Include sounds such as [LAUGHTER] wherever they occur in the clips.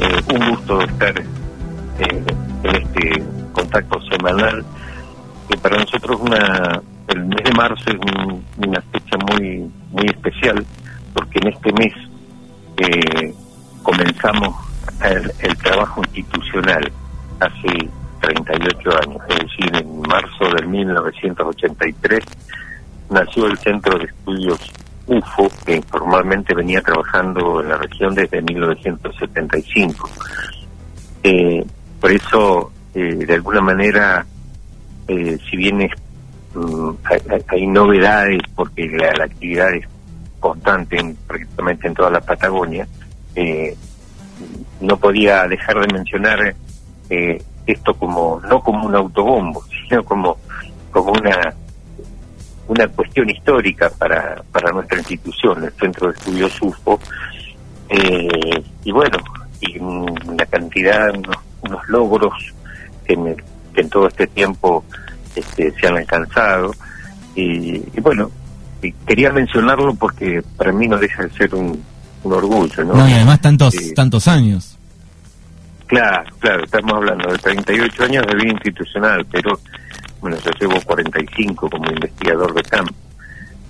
Eh, un gusto estar eh, en este contacto semanal que para nosotros una el mes de marzo es una fecha muy muy especial porque en este mes eh, comenzamos el, el, trabajo institucional hace 38 años, es decir, en marzo de 1983 nació el Centro de Estudios UFO, que informalmente venía trabajando en la región desde 1975. Eh, por eso, eh, de alguna manera, eh, si bien mm, hay, novedades, porque la, actividad es constante en, prácticamente en toda la Patagonia, no podía dejar de mencionar esto como no como un autobombo, [LAUGHS] sino como como una una cuestión histórica para, para nuestra institución, el Centro de Estudios UFO, eh, y bueno, y una cantidad, unos, logros que en, todo este tiempo este, se han alcanzado, y, bueno, y quería mencionarlo porque para mí no deja de ser un, orgullo, ¿no? y además tantos, eh, tantos años. Claro, claro, estamos hablando de 38 años de vida institucional, pero bueno, yo llevo 45 como investigador de campo.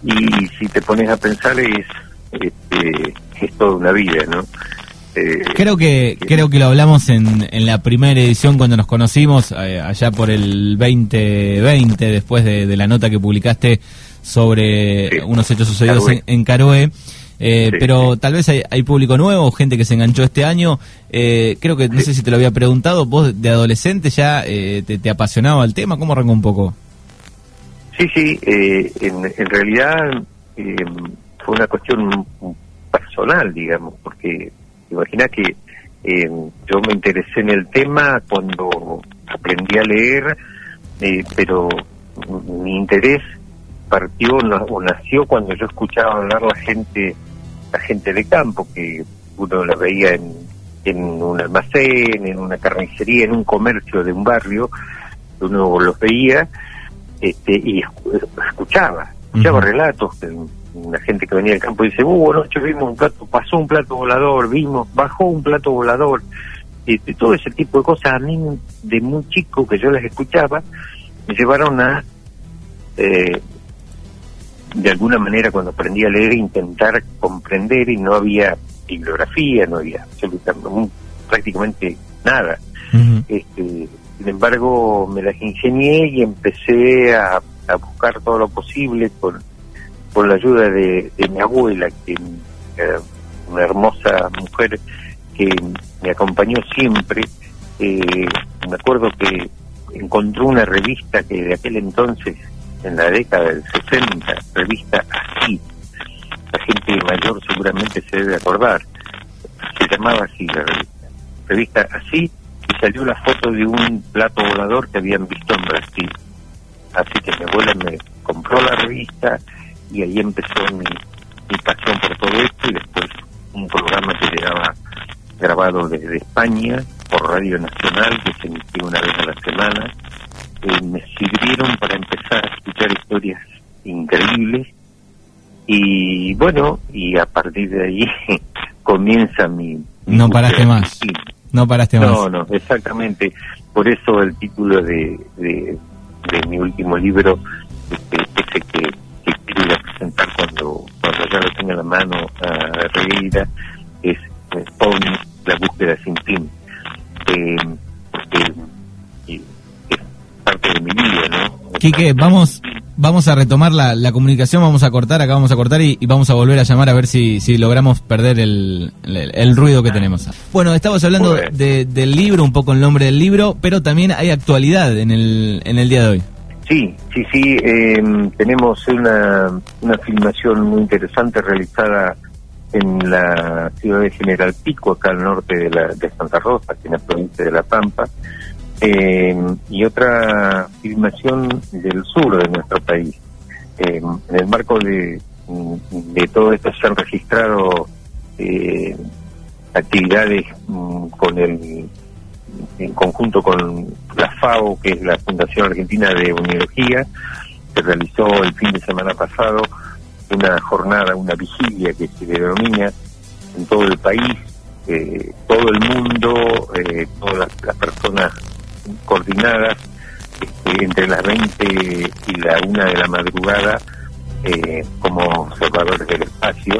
Y si te pones a pensar es, este, es toda una vida, ¿no? Eh, creo que creo que lo hablamos en, en la primera edición cuando nos conocimos eh, allá por el 2020 después de, la nota que publicaste sobre unos hechos sucedidos en, en Caroe eh, pero tal vez hay, público nuevo, gente que se enganchó este año. Eh, creo que, no sé si te lo había preguntado, vos de adolescente ya eh, te, apasionaba el tema, ¿cómo arrancó un poco? Sí, sí, en, en, realidad fue una cuestión personal, digamos, porque imagina que yo me interesé en el tema cuando aprendí a leer, pero mi interés partió o nació cuando yo escuchaba hablar la gente la gente de campo, que uno la veía en, en un almacén, en una carnicería, en un comercio de un barrio, uno los veía este, y escuchaba, escuchaba relatos de una gente que venía del campo y dice, uh, anoche vimos un plato, pasó un plato volador, vimos, bajó un plato volador, este, todo ese tipo de cosas a mí de muy chico que yo las escuchaba, me llevaron a eh, de alguna manera cuando aprendí a leer intentar comprender y no había bibliografía, no había prácticamente nada. este, sin embargo, me las ingenié y empecé a, buscar todo lo posible con, con la ayuda de, mi abuela, que era una hermosa mujer que me acompañó siempre. Eh, me acuerdo que encontró una revista que de aquel entonces en la década del 60, revista Así. La gente mayor seguramente se debe acordar. Se llamaba así la revista. Revista Así y salió la foto de un plato volador que habían visto en Brasil. Así que mi abuela me compró la revista y ahí empezó mi, pasión por todo esto y después un programa que llegaba grabado desde España por Radio Nacional que se emitía una vez a la semana eh, me sirvieron para empezar escuchar historias increíbles y bueno, y a partir de ahí [LAUGHS] comienza mi... no paraste más. No paraste más. No, no, exactamente. Por eso el título de, de, mi último libro, este, ese que, que quiero presentar cuando, cuando ya lo tenga en la mano a Regueira, es eh, la búsqueda sin fin. Eh, porque parte de mi vida, ¿no? Quique, vamos, vamos a retomar la, la, comunicación, vamos a cortar, acá vamos a cortar y, vamos a volver a llamar a ver si, si logramos perder el, el, ruido que tenemos. Bueno, estamos hablando de, del libro, un poco el nombre del libro, pero también hay actualidad en el, en el día de hoy. Sí, sí, sí, em, tenemos una, una filmación muy interesante realizada en la ciudad de General Pico, acá al norte de, la, de Santa Rosa, en la provincia de La Pampa, eh, y otra filmación del sur de nuestro país. Eh, en el marco de, de todo esto se han registrado eh, actividades mm, con el en conjunto con la FAO, que es la Fundación Argentina de Unidología, se realizó el fin de semana pasado una jornada, una vigilia que se denomina en todo el país, eh, todo el mundo, eh, todas las, personas coordinadas este, entre las 20 y la 1 de la madrugada eh, como observadores del espacio.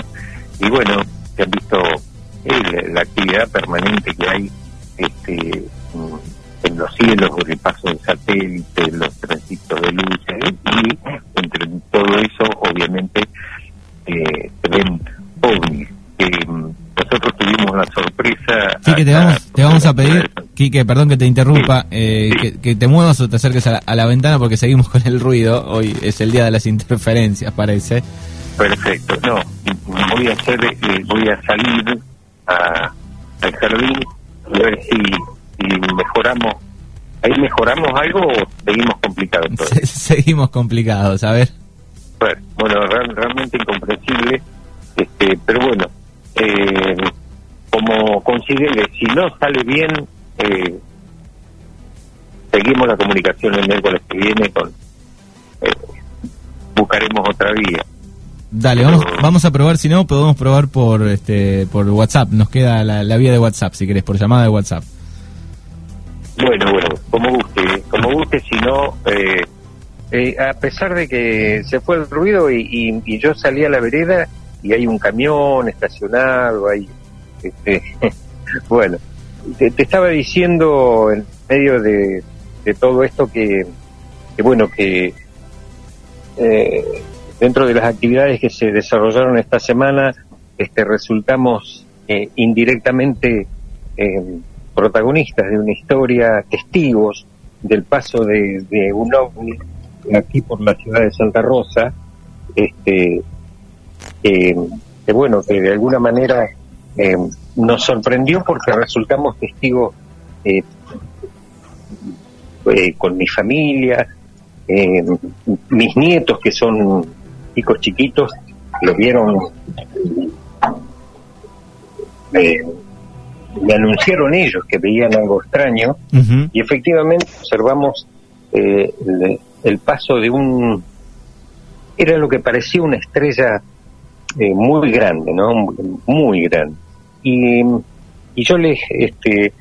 Y bueno, se han visto la actividad permanente que hay este, en los cielos, el paso del satélite, los tránsitos de luz, y entre todo eso, obviamente, eh, se ven ovnis. nosotros tuvimos la sorpresa. Sí, que te vamos, te vamos a pedir, Quique, perdón que te interrumpa, eh, Que, te muevas o te acerques a la, ventana porque seguimos [LAUGHS] con el ruido. Hoy es el día de las interferencias, parece. Perfecto, no, voy a hacer, eh, voy a salir a, al jardín y a ver si mejoramos, ahí mejoramos algo o seguimos complicados. [LAUGHS] seguimos complicados, a ver. Bueno, realmente incomprensible, este, pero bueno, eh, como considere, si no sale bien, eh, seguimos la comunicación el miércoles que viene con eh, buscaremos otra vía. Dale, vamos, vamos a probar, si no, podemos probar por este por WhatsApp, nos queda la, la vía de WhatsApp, si querés, por llamada de WhatsApp. Bueno, bueno, como guste, como guste, si no, eh, eh, a pesar de que se fue el ruido y, yo salí a la vereda y hay un camión estacionado, ahí, este, [LAUGHS] bueno, te, estaba diciendo en medio de, todo esto que, bueno, que eh, dentro de las actividades que se desarrollaron esta semana, este, resultamos indirectamente protagonistas de una historia, testigos del paso de, un ovni aquí por la ciudad de Santa Rosa, este, que bueno, que de alguna manera eh, nos sorprendió porque resultamos testigos eh, eh, con mi familia, mis nietos que son chicos chiquitos, lo vieron me anunciaron ellos que veían algo extraño y efectivamente observamos eh, el, paso de un era lo que parecía una estrella eh, muy grande no muy, grande y, y yo les este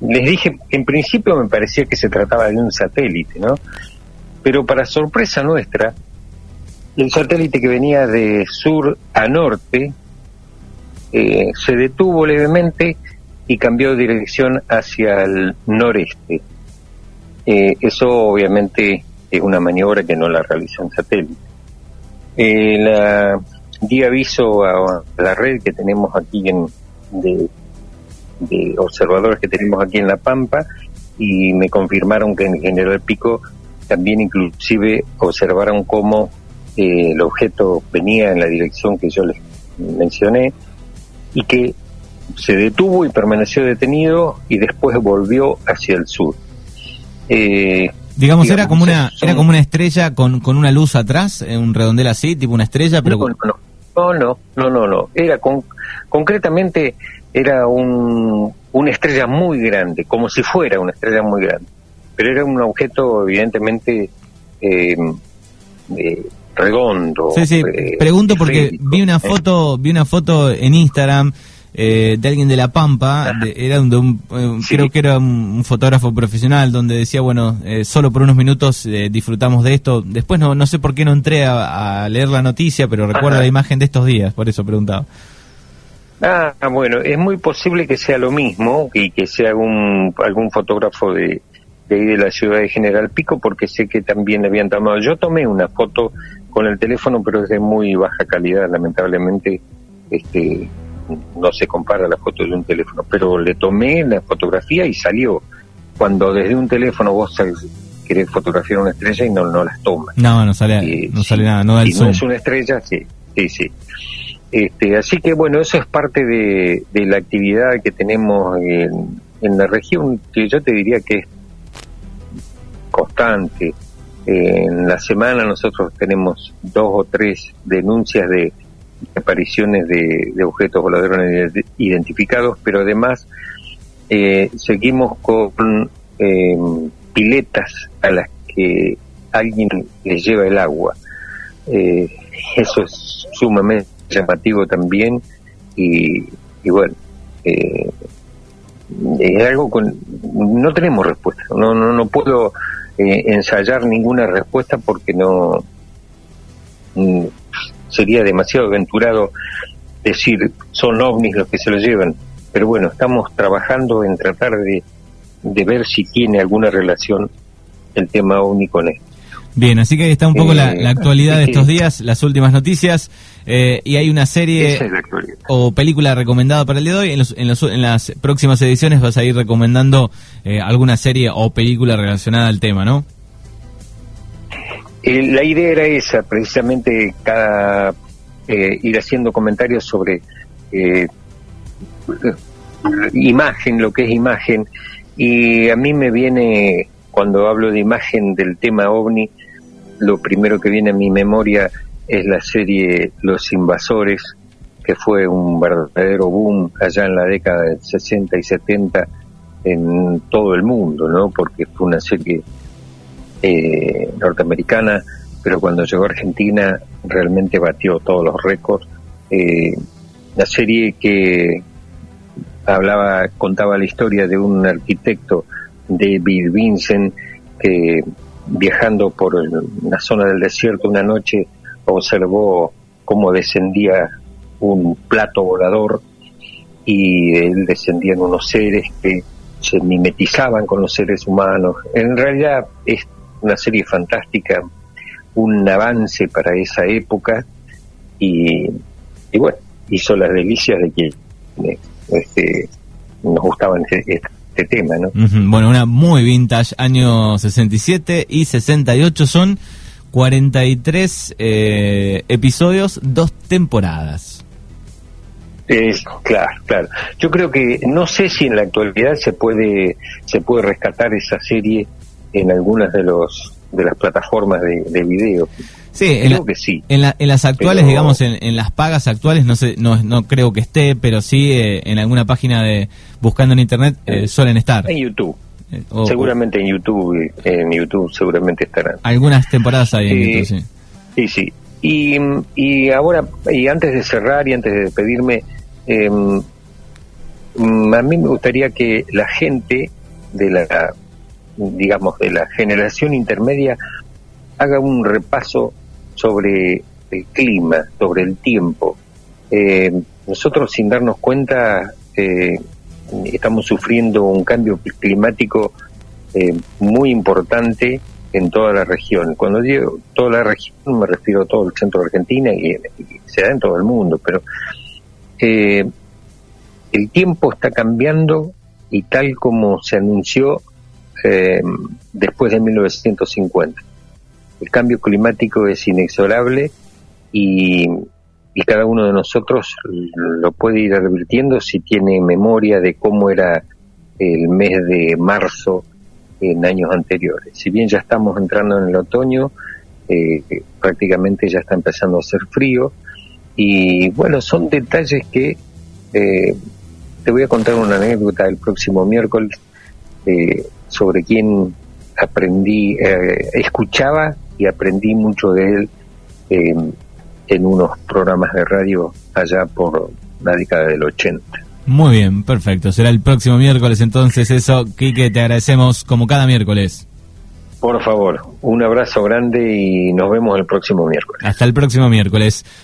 les dije en principio me parecía que se trataba de un satélite no pero para sorpresa nuestra el satélite que venía de sur a norte eh, se detuvo levemente y cambió de dirección hacia el noreste. Eh, eso obviamente es una maniobra que no la realiza un satélite. Eh, la, di aviso a, la red que tenemos aquí en, de, observadores que tenemos aquí en La Pampa y me confirmaron que en General Pico también inclusive observaron cómo eh, el objeto venía en la dirección que yo les mencioné y que se detuvo y permaneció detenido y después volvió hacia el sur. Eh, digamos, era como una era como una estrella con, con una luz atrás, eh, un redondel así, tipo una estrella, pero no, no, no, no, no, era con, concretamente era un, una estrella muy grande, como si fuera una estrella muy grande, pero era un objeto evidentemente eh, redondo. Sí, sí. Pregunto porque vi una foto, vi una foto en Instagram eh, de alguien de La Pampa, era un, eh, creo que era un, fotógrafo profesional, donde decía, bueno, eh, solo por unos minutos disfrutamos de esto. Después no, no sé por qué no entré a, leer la noticia, pero recuerdo la imagen de estos días, por eso preguntaba. Ah, bueno, es muy posible que sea lo mismo y que sea algún, algún fotógrafo de, de ahí de la ciudad de General Pico, porque sé que también habían tomado. Yo tomé una foto con el teléfono, pero es de muy baja calidad, lamentablemente. Este, no se compara la foto de un teléfono, pero le tomé la fotografía y salió. Cuando desde un teléfono vos querés fotografiar una estrella y no, no las tomas. No, no sale, eh, no sale nada, no da el no es una estrella, sí, sí, sí. Este, así que bueno, eso es parte de, la actividad que tenemos en, en, la región, que yo te diría que es constante. En la semana nosotros tenemos dos o tres denuncias de apariciones de, objetos voladores identificados, pero además eh, seguimos con eh, piletas a las que alguien les lleva el agua. Eh, eso es sumamente llamativo también y, bueno, eh, es algo con no tenemos respuesta no no no puedo eh, ensayar ninguna respuesta porque no mm, sería demasiado aventurado decir son ovnis los que se lo llevan pero bueno estamos trabajando en tratar de, de ver si tiene alguna relación el tema ovni con esto Bien, así que ahí está un poco la, eh, actualidad de estos días, las últimas noticias, eh, y hay una serie o película recomendada para el día de hoy. En, las próximas ediciones vas a ir recomendando eh, alguna serie o película relacionada al tema, ¿no? La idea era esa, precisamente cada ir haciendo comentarios sobre imagen, lo que es imagen, y a mí me viene cuando hablo de imagen del tema ovni, lo primero que viene a mi memoria es la serie Los Invasores, que fue un verdadero boom allá en la década del 60 y 70 en todo el mundo, ¿no? Porque fue una serie eh, norteamericana, pero cuando llegó a Argentina realmente batió todos los récords. Eh, la serie que hablaba, contaba la historia de un arquitecto, David Vincent, que viajando por una zona del desierto una noche observó cómo descendía un plato volador y él descendían unos seres que se mimetizaban con los seres humanos. En realidad es una serie fantástica, un avance para esa época y, bueno, hizo las delicias de que este, nos gustaban este, este tema, ¿no? Bueno, una muy vintage, año 67 y 68 son 43 eh, episodios, dos temporadas. Es, claro, claro. Yo creo que no sé si en la actualidad se puede se puede rescatar esa serie en algunas de los de las plataformas de, de video. Sí, creo que sí. En, las actuales, digamos, en, las pagas actuales, no sé, no, no creo que esté, pero sí eh, en alguna página de buscando en internet eh, suelen estar. En YouTube. Eh, seguramente en YouTube, en YouTube seguramente estarán. Algunas temporadas hay en YouTube, sí. Sí, sí. Y, y ahora, y antes de cerrar y antes de despedirme, em, a mí me gustaría que la gente de la, digamos, de la generación intermedia haga un repaso sobre el clima, sobre el tiempo. Eh, nosotros sin darnos cuenta eh, estamos sufriendo un cambio climático eh, muy importante en toda la región. Cuando digo toda la región me refiero a todo el centro de Argentina y, se da en todo el mundo, pero el tiempo está cambiando y tal como se anunció después de 1950 el cambio climático es inexorable y, cada uno de nosotros lo puede ir advirtiendo si tiene memoria de cómo era el mes de marzo en años anteriores. Si bien ya estamos entrando en el otoño, eh, prácticamente ya está empezando a hacer frío. Y bueno, son detalles que eh, te voy a contar una anécdota el próximo miércoles eh, sobre quién aprendí, escuchaba y aprendí mucho de él en unos programas de radio allá por la década del 80. Muy bien, perfecto. Será el próximo miércoles entonces eso. Quique, te agradecemos como cada miércoles. Por favor, un abrazo grande y nos vemos el próximo miércoles. Hasta el próximo miércoles.